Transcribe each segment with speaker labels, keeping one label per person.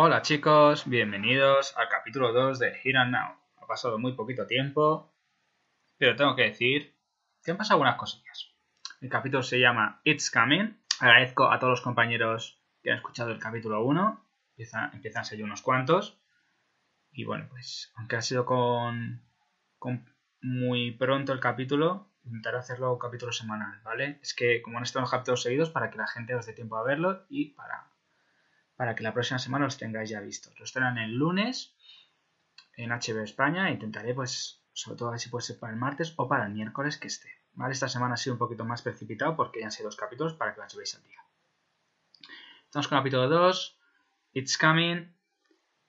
Speaker 1: Hola chicos, bienvenidos al capítulo 2 de Here and Now. Ha pasado muy poquito tiempo, pero tengo que decir que han pasado algunas cosillas. El capítulo se llama It's Coming. Agradezco a todos los compañeros que han escuchado el capítulo 1. Empiezan, a ser unos cuantos. Y bueno, pues aunque ha sido con, con muy pronto el capítulo, intentaré hacerlo un capítulo semanal, ¿vale? Es que como han estado los capítulos seguidos, para que la gente os dé tiempo a verlo y para, para que la próxima semana los tengáis ya vistos. Los tendrán el lunes en HBO España. Intentaré, pues, sobre todo a ver si puede ser para el martes o para el miércoles que esté. Esta semana ha sido un poquito más precipitado porque ya han sido dos capítulos para que los veáis al día. Estamos con el capítulo 2. It's Coming.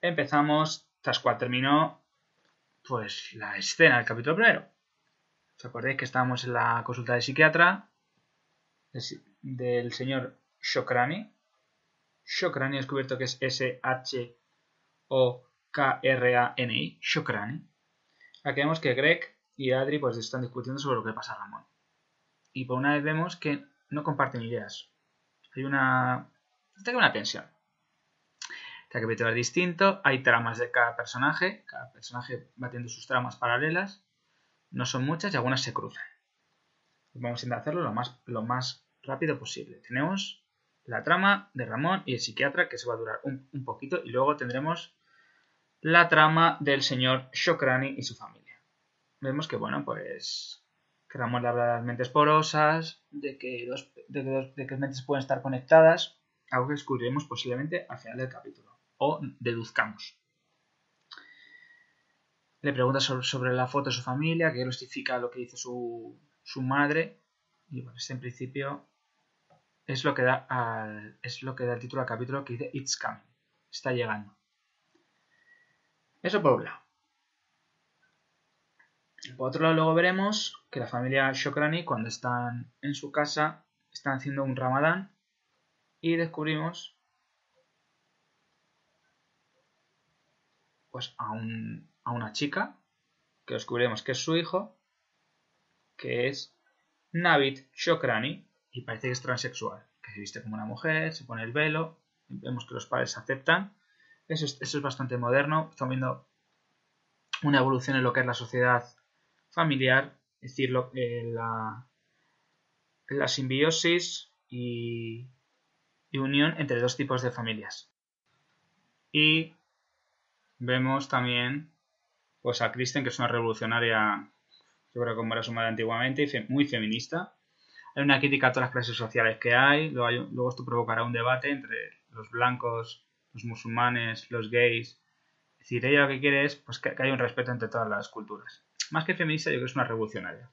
Speaker 1: Empezamos, tras cual terminó, pues, la escena del capítulo primero. ¿Os acordáis que estábamos en la consulta de psiquiatra del señor Shokrani? Shokrani, he descubierto que es S-H-O-K-R-A-N-I. Shokrani. Aquí vemos que Greg y Adri pues están discutiendo sobre lo que pasa a Ramón. Y por una vez vemos que no comparten ideas. Hay una... Hay una tensión. Cada capítulo es distinto, hay tramas de cada personaje, cada personaje va teniendo sus tramas paralelas, no son muchas y algunas se cruzan. Vamos a intentar hacerlo lo más, lo más rápido posible. Tenemos la trama de Ramón y el psiquiatra que se va a durar un, poquito y luego tendremos la trama del señor Shokrani y su familia. Vemos que, bueno, pues que Ramón le habla de las mentes porosas, de que, dos, de que las mentes pueden estar conectadas, algo que descubriremos posiblemente al final del capítulo, o deduzcamos. Le pregunta sobre, sobre la foto de su familia, que justifica lo que dice su, su madre, y bueno, este en principio es lo que da es lo que da el título al capítulo que dice It's coming. Está llegando. Eso por un lado. Por otro lado, luego veremos que la familia Shokrani, cuando están en su casa, están haciendo un ramadán y descubrimos pues a, un, a una chica que descubriremos que es su hijo, que es Navid Shokrani, y parece que es transexual, que se viste como una mujer, se pone el velo, vemos que los padres aceptan. Eso es, eso es bastante moderno, estamos viendo una evolución en lo que es la sociedad familiar, es decir, eh, la, la, simbiosis y, y unión entre dos tipos de familias. Y vemos también pues a Kristen, que es una revolucionaria, yo creo como era su madre antiguamente, y muy feminista, hay una crítica a todas las clases sociales que hay, luego, esto provocará un debate entre los blancos, los musulmanes, los gays. Es decir, ella lo que quiere es pues, que, haya un respeto entre todas las culturas. Más que feminista, yo creo que es una revolucionaria.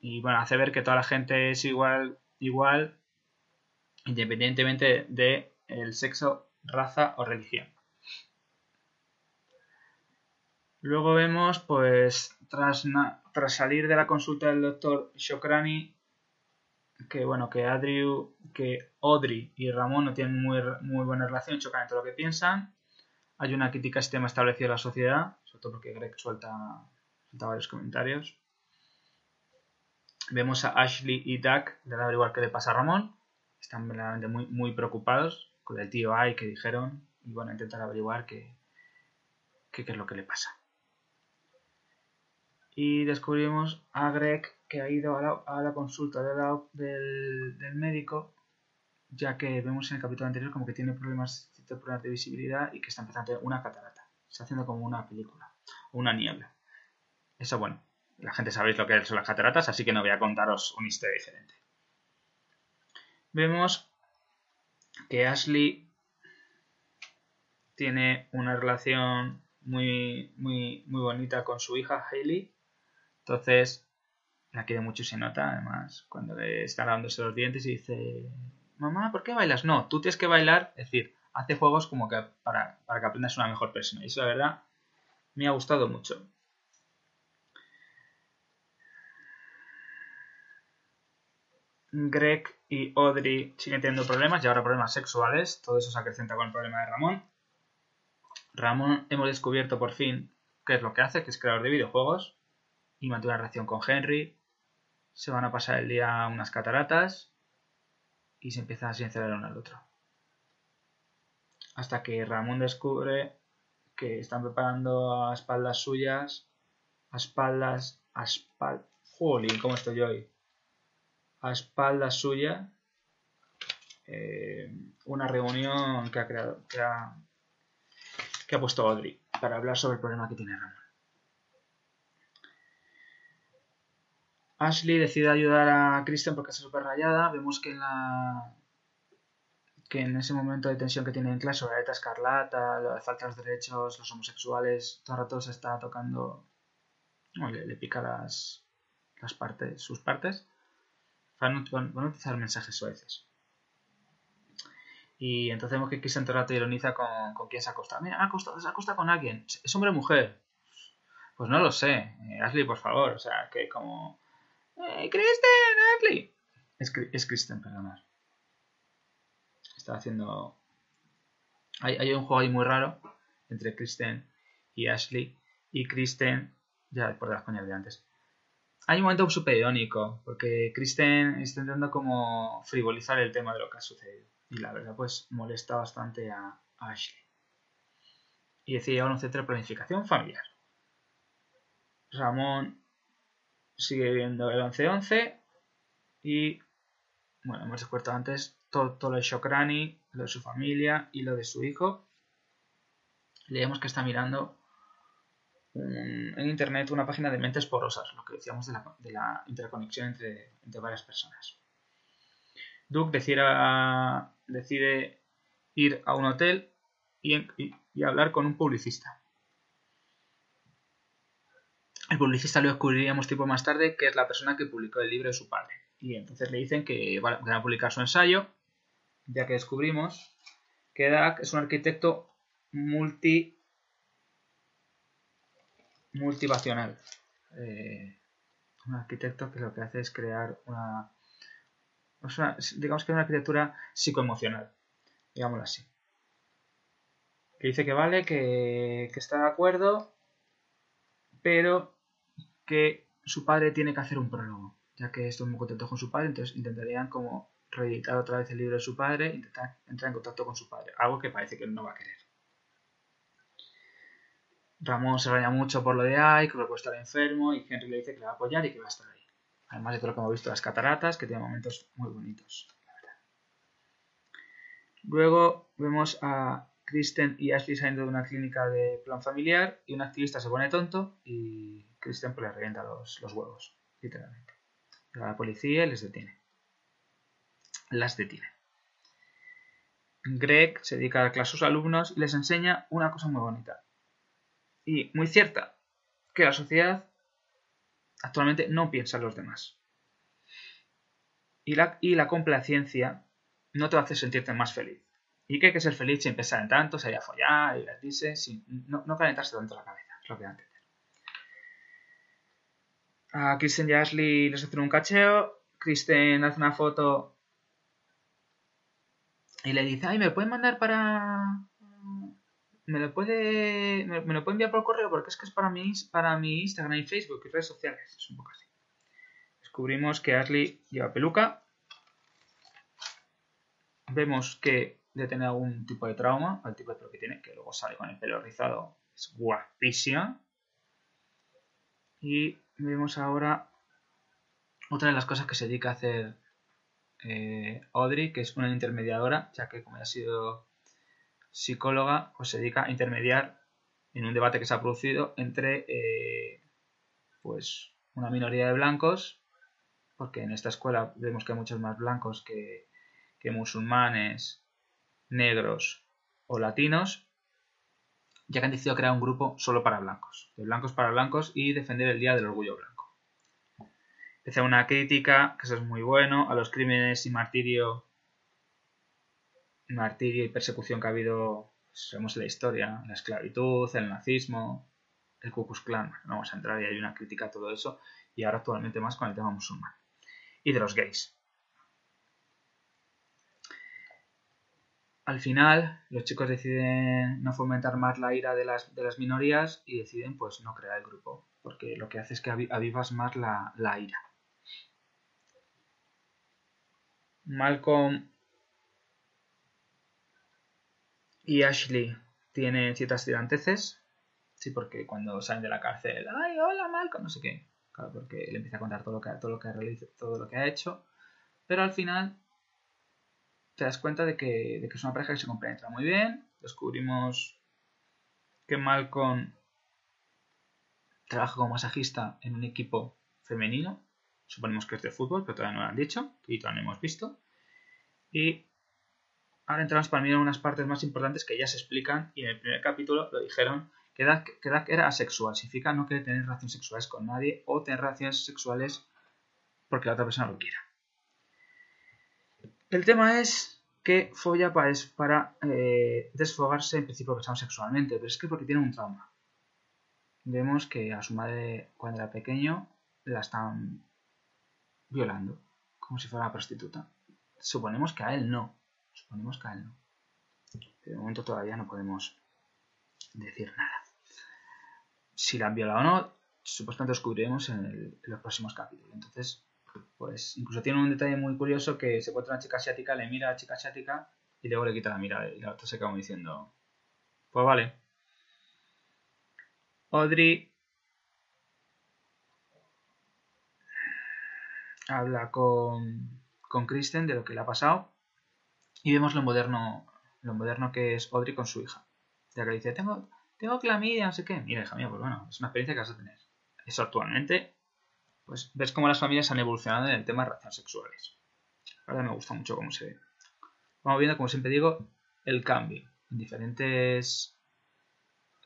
Speaker 1: Y bueno, hace ver que toda la gente es igual, igual independientemente de el sexo, raza o religión. Luego vemos, pues, tras, tras salir de la consulta del doctor Shokrani, que bueno, que Adri, que Audrey y Ramón no tienen muy, muy buena relación, chocan en todo lo que piensan. Hay una crítica al sistema establecido en la sociedad, sobre todo porque Greg suelta, suelta varios comentarios. Vemos a Ashley y Doug, de averiguar qué le pasa a Ramón. Están verdaderamente muy, muy preocupados con el tío Ay que dijeron. Y bueno, intentar averiguar qué, qué, qué es lo que le pasa y descubrimos a Greg que ha ido a la, consulta del, del, médico, ya que vemos en el capítulo anterior como que tiene problemas, problemas de visibilidad y que está empezando a tener una catarata. Está haciendo como una película, una niebla. Eso bueno, la gente sabéis lo que son las cataratas, así que no voy a contaros una historia diferente. Vemos que Ashley tiene una relación muy, muy, muy bonita con su hija Hailey entonces, la quiere mucho y se nota, además, cuando le está lavándose los dientes y dice, mamá, ¿por qué bailas? No, tú tienes que bailar, es decir, hace juegos como que para, para que aprendas una mejor persona. Y eso, la verdad, me ha gustado mucho. Greg y Audrey siguen teniendo problemas y ahora problemas sexuales. Todo eso se acrecenta con el problema de Ramón. Ramón hemos descubierto por fin qué es lo que hace, que es creador de videojuegos y mantuvo una relación con Henry. Se van a pasar el día a unas cataratas y se empiezan a sincerar uno al otro. hasta que Ramón descubre que están preparando a espaldas suyas, a espaldas, a espaldas, jolín, ¿cómo estoy hoy? A espaldas suyas, eh, una reunión que ha creado, que ha, que ha puesto Audrey para hablar sobre el problema que tiene Ramón. Ashley decide ayudar a Kristen porque está súper rayada. Vemos que en la que en ese momento de tensión que tiene en clase sobre la escarlata, la falta de derechos, los homosexuales, todo el rato se está tocando, le, pica las, las partes, sus partes, van, a utilizar mensajes veces. Y entonces vemos que Kristen todo el rato ironiza con, quién se acosta. Mira, se acosta con alguien. ¿Es hombre o mujer? Pues no lo sé. Eh, Ashley, por favor. O sea, que como ¡Eh, Kristen! ¡Ashley! Es, es Kristen, perdonad. Está haciendo... Hay, un juego ahí muy raro entre Kristen y Ashley. Y Kristen, ya por las coñas de antes. Hay un momento súper irónico, porque Kristen está intentando como frivolizar el tema de lo que ha sucedido. Y la verdad, pues molesta bastante a, Ashley. Y decide llevar un centro de planificación familiar. Ramón sigue viendo el 11-11 y, bueno, hemos descubierto antes todo, lo de Shokrani, lo de su familia y lo de su hijo. Leemos que está mirando en internet una página de mentes porosas, lo que decíamos de la, interconexión entre, varias personas. Duke decide, decide, ir a un hotel y hablar con un publicista. El publicista lo descubriríamos tiempo más tarde, que es la persona que publicó el libro de su padre. Y entonces le dicen que van a publicar su ensayo, ya que descubrimos que Dak es un arquitecto multi multivacional. Eh, un arquitecto que lo que hace es crear una, digamos que una arquitectura psicoemocional, digámoslo así. Que dice que vale, que, que está de acuerdo, pero que su padre tiene que hacer un prólogo, ya que estoy muy contento con su padre, entonces intentarían como reeditar otra vez el libro de su padre, intentar entrar en contacto con su padre, algo que parece que no va a querer. Ramón se raya mucho por lo de Ike, que puede estar enfermo, y Henry le dice que le va a apoyar y que va a estar ahí. Además de todo lo que hemos visto, las cataratas, que tienen momentos muy bonitos, Luego vemos a Kristen y Ashley saliendo de una clínica de plan familiar y un activista se pone tonto y Christian pues le revienta los, huevos, literalmente. la policía les detiene. Las detiene. Greg se dedica a dar clases a sus alumnos y les enseña una cosa muy bonita y muy cierta, que la sociedad actualmente no piensa en los demás. Y la, y la complacencia no te hace sentirte más feliz. Y que hay que ser feliz sin pensar en tanto, salir a follar, divertirse, sin, no, no calentarse tanto la cabeza, es lo que antes a Kristen y Ashley les hacen un cacheo. Kristen hace una foto y le dice, ay, ¿me pueden mandar para... Me lo puede... Me, lo puede enviar por correo porque es que es para mi, para mi Instagram y Facebook y redes sociales. Es un poco así. Descubrimos que Ashley lleva peluca. Vemos que debe tener algún tipo de trauma, al tipo de pelo que tiene, que luego sale con el pelo rizado. Es guapísima. Y vemos ahora otra de las cosas que se dedica a hacer eh, Audrey, que es una intermediadora, ya que como ha sido psicóloga, pues se dedica a intermediar en un debate que se ha producido entre eh, pues una minoría de blancos, porque en esta escuela vemos que hay muchos más blancos que, que musulmanes, negros o latinos, ya que han decidido crear un grupo solo para blancos, de blancos para blancos y defender el Día del Orgullo Blanco. Empecé una crítica, que eso es muy bueno, a los crímenes y martirio, martirio y persecución que ha habido, sabemos la historia, la esclavitud, el nazismo, el Ku Klux Klan. No vamos a entrar y hay una crítica a todo eso y ahora actualmente más con el tema musulmán. Y de los gays. Al final, los chicos deciden no fomentar más la ira de las, minorías y deciden pues no crear el grupo, porque lo que hace es que avivas más la, ira. Malcolm y Ashley tienen ciertas tiranteces. Sí, porque cuando salen de la cárcel, ¡ay, hola, Malcolm! No sé qué. Claro, porque le empieza a contar todo lo que, todo lo que, ha, todo lo que ha hecho. Pero al final te das cuenta de que, de que es una pareja que se compenetra muy bien. Descubrimos que Malcolm trabaja como masajista en un equipo femenino. Suponemos que es de fútbol, pero todavía no lo han dicho y todavía no hemos visto. Y ahora entramos para mí en unas partes más importantes que ya se explican y en el primer capítulo lo dijeron que Dak, era asexual. Significa no querer tener relaciones sexuales con nadie o tener relaciones sexuales porque la otra persona lo quiera. El tema es que folla para, para eh, desfogarse en principio pensamos sexualmente, pero es que porque tiene un trauma. Vemos que a su madre cuando era pequeño la están violando, como si fuera una prostituta. Suponemos que a él no. Suponemos que a él no. de momento todavía no podemos decir nada. Si la han violado o no, supuestamente descubriremos en los próximos capítulos. Entonces, pues incluso tiene un detalle muy curioso que se encuentra una chica asiática, le mira a la chica asiática y luego le quita la mirada y la otra se queda diciendo, pues vale. Audrey habla con, con Kristen de lo que le ha pasado y vemos lo moderno, lo moderno que es Audrey con su hija. Ya que le dice, tengo, tengo clamidia, no sé qué. Mira, hija mía, pues bueno, es una experiencia que vas a tener. Eso actualmente pues ves cómo las familias han evolucionado en el tema de relaciones sexuales. Ahora me gusta mucho cómo se ve. Vamos viendo, como siempre digo, el cambio en diferentes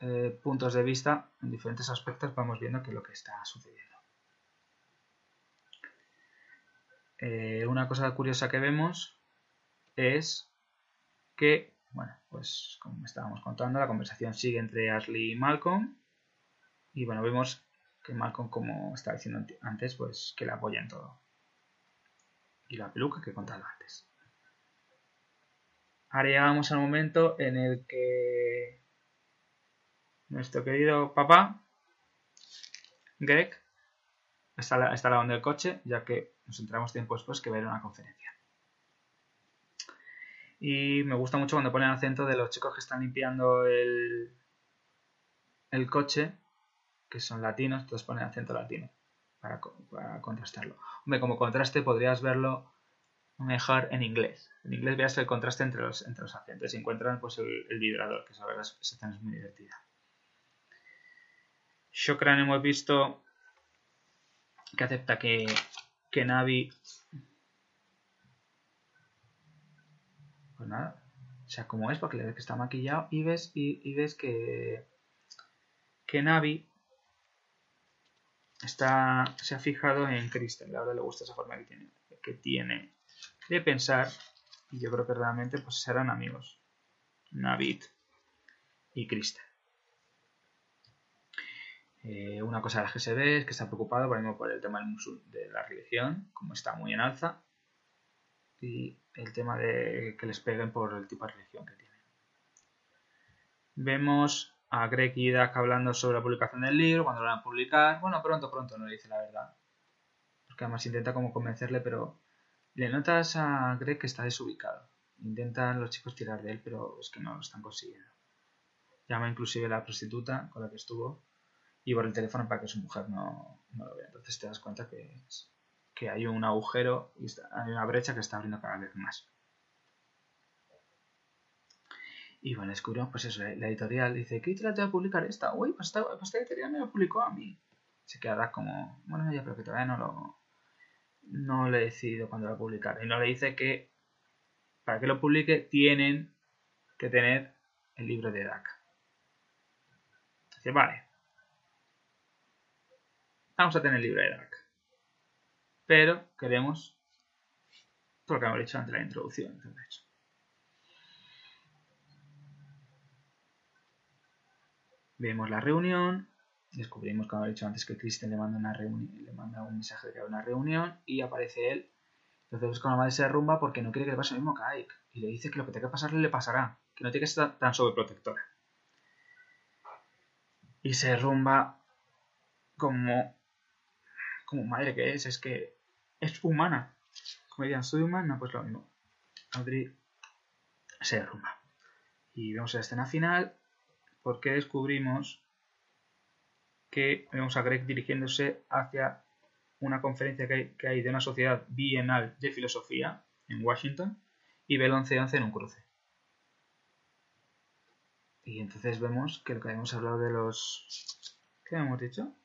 Speaker 1: eh, puntos de vista, en diferentes aspectos, vamos viendo qué es lo que está sucediendo. Eh, una cosa curiosa que vemos es que, bueno, pues como estábamos contando, la conversación sigue entre Ashley y Malcolm. Y bueno, vemos que Malcolm, como estaba diciendo antes, pues que le apoya en todo. Y la peluca que he contado antes. Ahora llegamos al momento en el que nuestro querido papá, Greg, está, lado del coche, ya que nos entramos tiempo después que va a ir a una conferencia. Y me gusta mucho cuando ponen acento de los chicos que están limpiando el, el coche que son latinos, entonces ponen acento latino para, contrastarlo. Hombre, como contraste podrías verlo mejor en inglés. En inglés veas el contraste entre los, entre los acentos y encuentran pues, el, vibrador, que esa verdad es muy divertida. Shokran hemos visto que acepta que, que Navi pues nada, o sea, como es, porque le ves que está maquillado y ves, y, y ves que, que Navi está, se ha fijado en Kristen, la verdad le gusta esa forma que tiene, que tiene de pensar y yo creo que realmente pues serán amigos, Navid y Kristen. Eh, una cosa de la que se ve es que está preocupado por, por el tema de la religión, como está muy en alza, y el tema de que les peguen por el tipo de religión que tienen. Vemos a Greg y Dak hablando sobre la publicación del libro, cuando lo van a publicar. Bueno, pronto, pronto, no le dice la verdad. Porque además intenta como convencerle, pero le notas a Greg que está desubicado. Intentan los chicos tirar de él, pero es que no lo están consiguiendo. Llama inclusive a la prostituta con la que estuvo y por el teléfono para que su mujer no, lo vea. Entonces te das cuenta que, que hay un agujero y hay una brecha que está abriendo cada vez más. Y bueno, descubrimos, pues eso, la editorial dice, ¿qué editorial te va a publicar esta? Uy, pues esta, pues esta editorial me la publicó a mí. Se queda como, bueno, ya, pero que todavía no lo, no le he decidido cuándo a publicar. Y no le dice que para que lo publique tienen que tener el libro de DAC. Dice, vale. Vamos a tener el libro de DAC. Pero queremos, por lo que hemos dicho antes de la introducción, Vemos la reunión, descubrimos, como he dicho antes, que Kristen le manda, una le manda un mensaje de que hay una reunión y aparece él. Entonces con la madre se derrumba porque no quiere que le pase lo mismo a Ike. Y le dice que lo que tenga que pasarle le pasará, que no tiene que estar tan sobreprotectora. Y se derrumba como, como madre que es, es que es humana. Como dirían, soy humana, pues lo mismo. Audrey se derrumba. Y vemos la escena final porque descubrimos que vemos a Greg dirigiéndose hacia una conferencia que hay, de una sociedad bienal de filosofía en Washington y ve el 11-11 en un cruce. Y entonces vemos que lo que habíamos hablado de los... ¿Qué hemos dicho?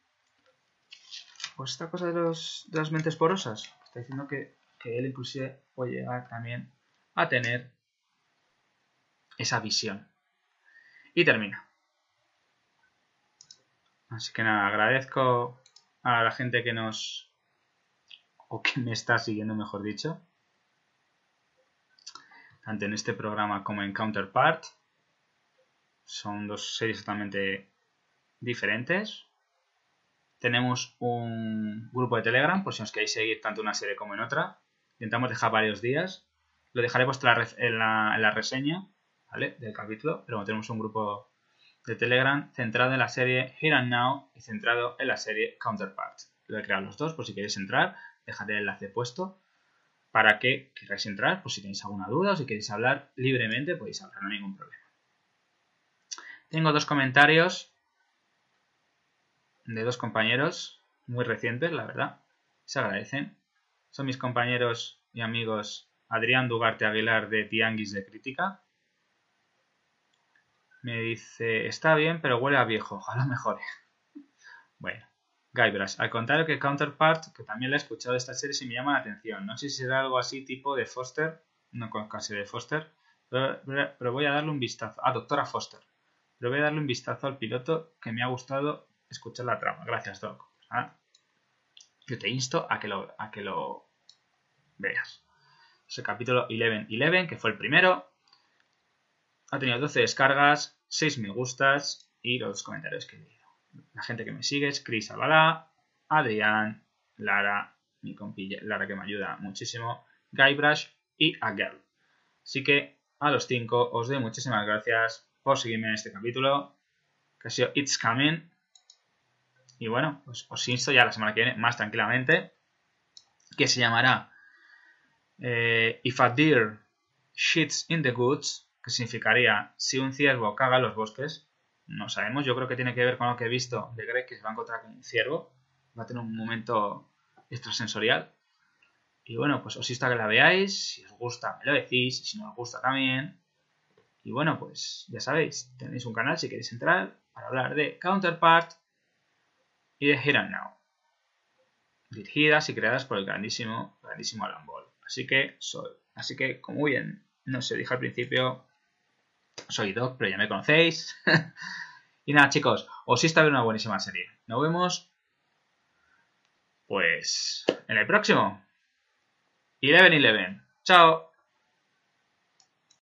Speaker 1: Pues esta cosa de, los, las mentes porosas. Está diciendo que, que él inclusive puede llegar también a tener esa visión. Y termina. Así que nada, agradezco a la gente que nos... o que me está siguiendo, mejor dicho. Tanto en este programa como en Counterpart. Son dos series totalmente diferentes. Tenemos un grupo de Telegram, por si os queréis seguir tanto una serie como en otra. Intentamos dejar varios días. Lo dejaré en la, reseña ¿vale? del capítulo. Pero tenemos un grupo de Telegram centrado en la serie Here and Now y centrado en la serie Counterpart. Lo he creado los dos, por si queréis entrar, dejaré el enlace puesto para que queráis entrar, por si tenéis alguna duda o si queréis hablar libremente, podéis hablar, no hay ningún problema. Tengo dos comentarios de dos compañeros muy recientes, la verdad. Se agradecen. Son mis compañeros y amigos Adrián Dugarte Aguilar de Tianguis de Crítica me dice, está bien, pero huele a viejo, ojalá mejore. bueno, Guybrush, al contrario que Counterpart, que también la he escuchado de esta serie, y me llama la atención. No sé si será algo así tipo de Foster, no conozco casi de Foster, pero, voy a darle un vistazo. a Doctora Foster. Pero voy a darle un vistazo al piloto que me ha gustado escuchar la trama. Gracias, Doc. Ah, yo te insto a que lo, a que lo veas. Ese capítulo 11-11, que fue el primero, ha tenido 12 descargas, 6 me gustas y los comentarios que he leído. La gente que me sigue es Chris Albalá, Adrián, Lara, mi compilla Lara que me ayuda muchísimo, Guybrush y Agel. Así que a los 5 os doy muchísimas gracias por seguirme en este capítulo, que ha sido It's Coming. Y bueno, pues os insto ya la semana que viene más tranquilamente, que se llamará eh, If a Deer Shits in the Goods que significaría si un ciervo caga en los bosques. No sabemos, yo creo que tiene que ver con lo que he visto de Greg, que se va a encontrar con un ciervo. Va a tener un momento extrasensorial. Y bueno, pues os insto a que la veáis. Si os gusta, me lo decís. Si no os gusta, también. Y bueno, pues ya sabéis, tenéis un canal si queréis entrar para hablar de Counterpart y de Here and Now. Dirigidas y creadas por el grandísimo, grandísimo Alan Ball. Así que, soy, así que, como bien no se dije al principio, soy Doc, pero ya me conocéis. y nada, chicos, os está viendo una buenísima serie. Nos vemos, pues, en el próximo. Eleven Eleven. Chao.